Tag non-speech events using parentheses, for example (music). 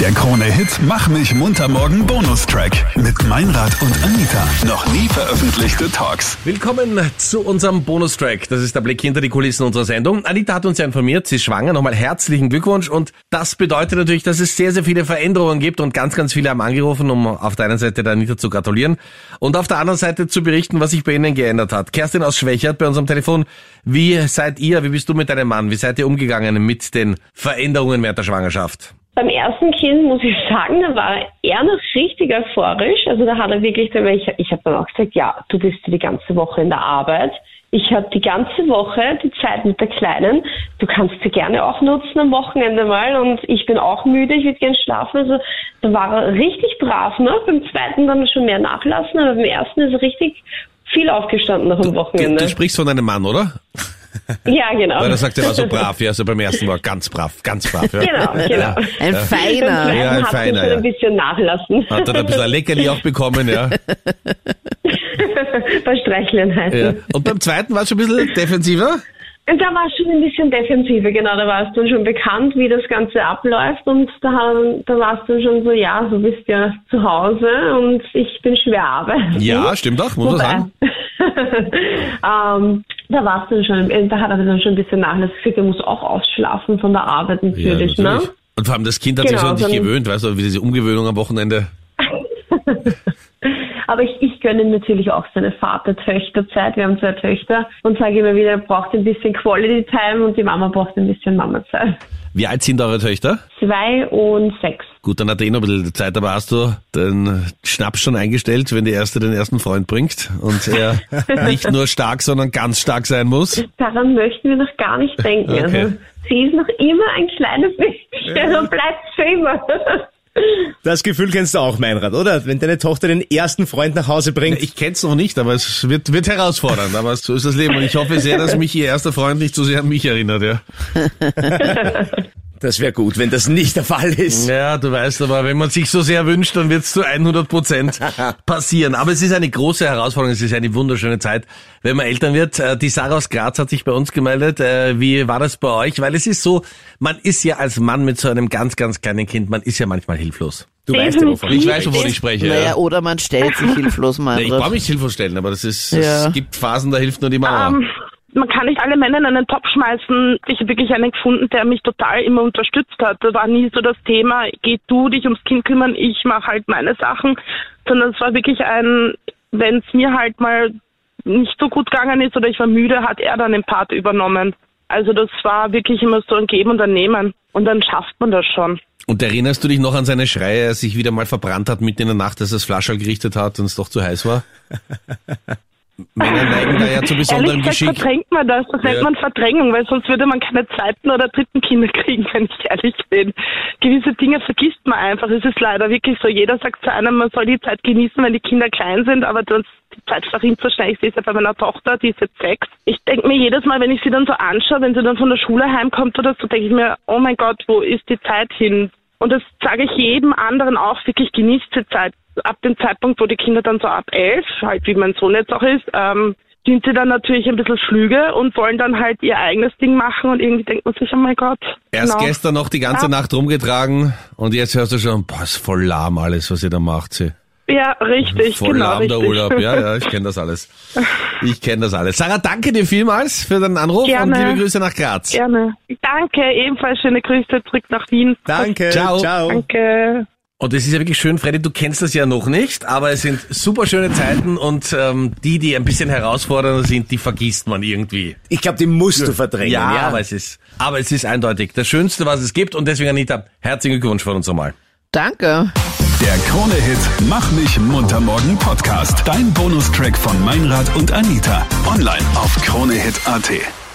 Der Krone-Hit Mach mich munter morgen Bonustrack mit Meinrad und Anita. Noch nie veröffentlichte Talks. Willkommen zu unserem Bonustrack. Das ist der Blick hinter die Kulissen unserer Sendung. Anita hat uns ja informiert, sie ist schwanger. Nochmal herzlichen Glückwunsch. Und das bedeutet natürlich, dass es sehr, sehr viele Veränderungen gibt und ganz, ganz viele haben angerufen, um auf der einen Seite der Anita zu gratulieren und auf der anderen Seite zu berichten, was sich bei ihnen geändert hat. Kerstin aus Schwächert bei uns am Telefon. Wie seid ihr, wie bist du mit deinem Mann? Wie seid ihr umgegangen mit den Veränderungen während der Schwangerschaft? Beim ersten Kind muss ich sagen, da war er noch richtig euphorisch. Also da hat er wirklich, ich, ich habe dann auch gesagt, ja, du bist die ganze Woche in der Arbeit. Ich habe die ganze Woche die Zeit mit der Kleinen. Du kannst sie gerne auch nutzen am Wochenende mal. Und ich bin auch müde, ich würde gerne schlafen. Also da war er richtig brav. Ne? Beim zweiten dann schon mehr nachlassen, aber beim ersten ist er richtig viel aufgestanden nach dem Wochenende. Du, du sprichst von deinem Mann, oder? Ja, genau. Weil er sagt, er war so brav, ja, also beim ersten Mal ganz brav, ganz brav. Ja. Genau, genau. Ein feiner. Ja, ein hat feiner, schon ja. ein bisschen nachlassen. Hat dann ein bisschen ein Leckerli auch bekommen, ja. (laughs) Bei Streichleinheiten. ja. Und beim zweiten war es schon ein bisschen defensiver? Und da war es schon ein bisschen defensiver, genau. Da war es dann schon bekannt, wie das Ganze abläuft. Und da, da war es dann schon so, ja, du bist ja zu Hause und ich bin schwer arbeiten. Ja, stimmt doch, muss man sagen. (laughs) ähm, da war es dann schon, äh, da hat er dann schon ein bisschen Nachlass gesagt, er muss auch ausschlafen von der Arbeit natürlich, ne? Und vor allem das Kind hat sich Genau, so an dich gewöhnt, weißt du, wie diese Umgewöhnung am Wochenende. (laughs) Aber ich, ich gönne ihm natürlich auch seine Vater-Töchter-Zeit. Wir haben zwei Töchter und sage immer wieder, er braucht ein bisschen Quality Time und die Mama braucht ein bisschen Mama-Zeit. Wie alt sind eure Töchter? Zwei und sechs. Gut, dann hat er eh noch ein bisschen Zeit, aber hast du den Schnaps schon eingestellt, wenn die erste den ersten Freund bringt und er (laughs) nicht nur stark, sondern ganz stark sein muss? Daran möchten wir noch gar nicht denken. Okay. Also, sie ist noch immer ein kleines Mädchen und bleibt für immer. Das Gefühl kennst du auch, Meinrad, oder? Wenn deine Tochter den ersten Freund nach Hause bringt. Ich kenn's noch nicht, aber es wird, wird herausfordernd. Aber so ist das Leben. Und ich hoffe sehr, dass mich ihr erster Freund nicht so sehr an mich erinnert, ja. (laughs) Das wäre gut, wenn das nicht der Fall ist. Ja, du weißt aber, wenn man sich so sehr wünscht, dann wird's zu 100 Prozent (laughs) passieren. Aber es ist eine große Herausforderung, es ist eine wunderschöne Zeit, wenn man Eltern wird. Äh, Die Sarah aus Graz hat sich bei uns gemeldet. Äh, Wie war das bei euch? Weil es ist so, man ist ja als Mann mit so einem ganz, ganz kleinen Kind, man ist ja manchmal hilflos. Du weißt ja, wovon Ich ich weiß, wovon ich spreche. Naja, Ja. oder man stellt sich (laughs) hilflos mal Nee, Ich brauche mich hilflos stellen, aber das ist, Ja. es gibt Phasen, da hilft nur die Mama. Ähm, man kann nicht alle Männer in einen Topf schmeißen. Ich habe wirklich einen gefunden, der mich total immer unterstützt hat. Das war nie so das Thema, geh du dich ums Kind kümmern, ich mache halt meine Sachen, sondern es war wirklich ein, wenn es mir halt mal nicht so gut gegangen ist oder ich war müde, hat er dann den Part übernommen. Also das war wirklich immer so ein Geben und ein Nehmen. Und dann schafft man das schon. Und erinnerst du dich noch an seine Schreie, als er sich wieder mal verbrannt hat mitten in der Nacht, als er das Flaschall gerichtet hat und es doch zu heiß war? (laughs) Männer neigen da ja zu besonderem Ehrlich gesagt Geschick. verdrängt man das. Das Ja. nennt man Verdrängung, weil sonst würde man keine zweiten oder dritten Kinder kriegen, wenn ich ehrlich bin. Gewisse Dinge vergisst man einfach. Es ist leider wirklich so. Jeder sagt zu einem, man soll die Zeit genießen, wenn die Kinder klein sind, aber das, die Zeit verrinnt so schnell. Ich sehe es ja bei meiner Tochter, die ist jetzt sechs. Ich denke mir jedes Mal, wenn ich sie dann so anschaue, wenn sie dann von der Schule heimkommt oder so, denke ich mir, oh mein Gott, wo ist die Zeit hin? Und das sage ich jedem anderen auch, wirklich genießt die Zeit. Ab dem Zeitpunkt, wo die Kinder dann so ab elf, halt wie mein Sohn jetzt auch ist, ähm, sind sie dann natürlich ein bisschen flüge und wollen dann halt ihr eigenes Ding machen und irgendwie denkt man sich, oh mein Gott. Erst genau. gestern noch die ganze Ja. Nacht rumgetragen und jetzt hörst du schon, boah, ist voll lahm alles, was ihr da macht. Sie. Ja, richtig, Voll genau. lahm der richtig. Urlaub. Ja, ja, ich kenne das alles. Ich kenne das alles. Sarah, danke dir vielmals für deinen Anruf Gerne. und liebe Grüße nach Graz. Gerne. Danke, ebenfalls schöne Grüße zurück nach Wien. Danke. Ciao. Ciao. Danke. Und es ist ja wirklich schön, Freddy, du kennst das ja noch nicht, aber es sind super schöne Zeiten und ähm, die, die ein bisschen herausfordernder sind, die vergisst man irgendwie. Ich glaube, die musst du verdrängen. Ja, Ja, aber es ist, aber es ist eindeutig das Schönste, was es gibt und deswegen Anita, herzlichen Glückwunsch von uns nochmal. Danke. Der Krone-Hit Mach mich munter morgen Podcast. Dein Bonustrack von Meinrad und Anita. Online auf kronehit.at.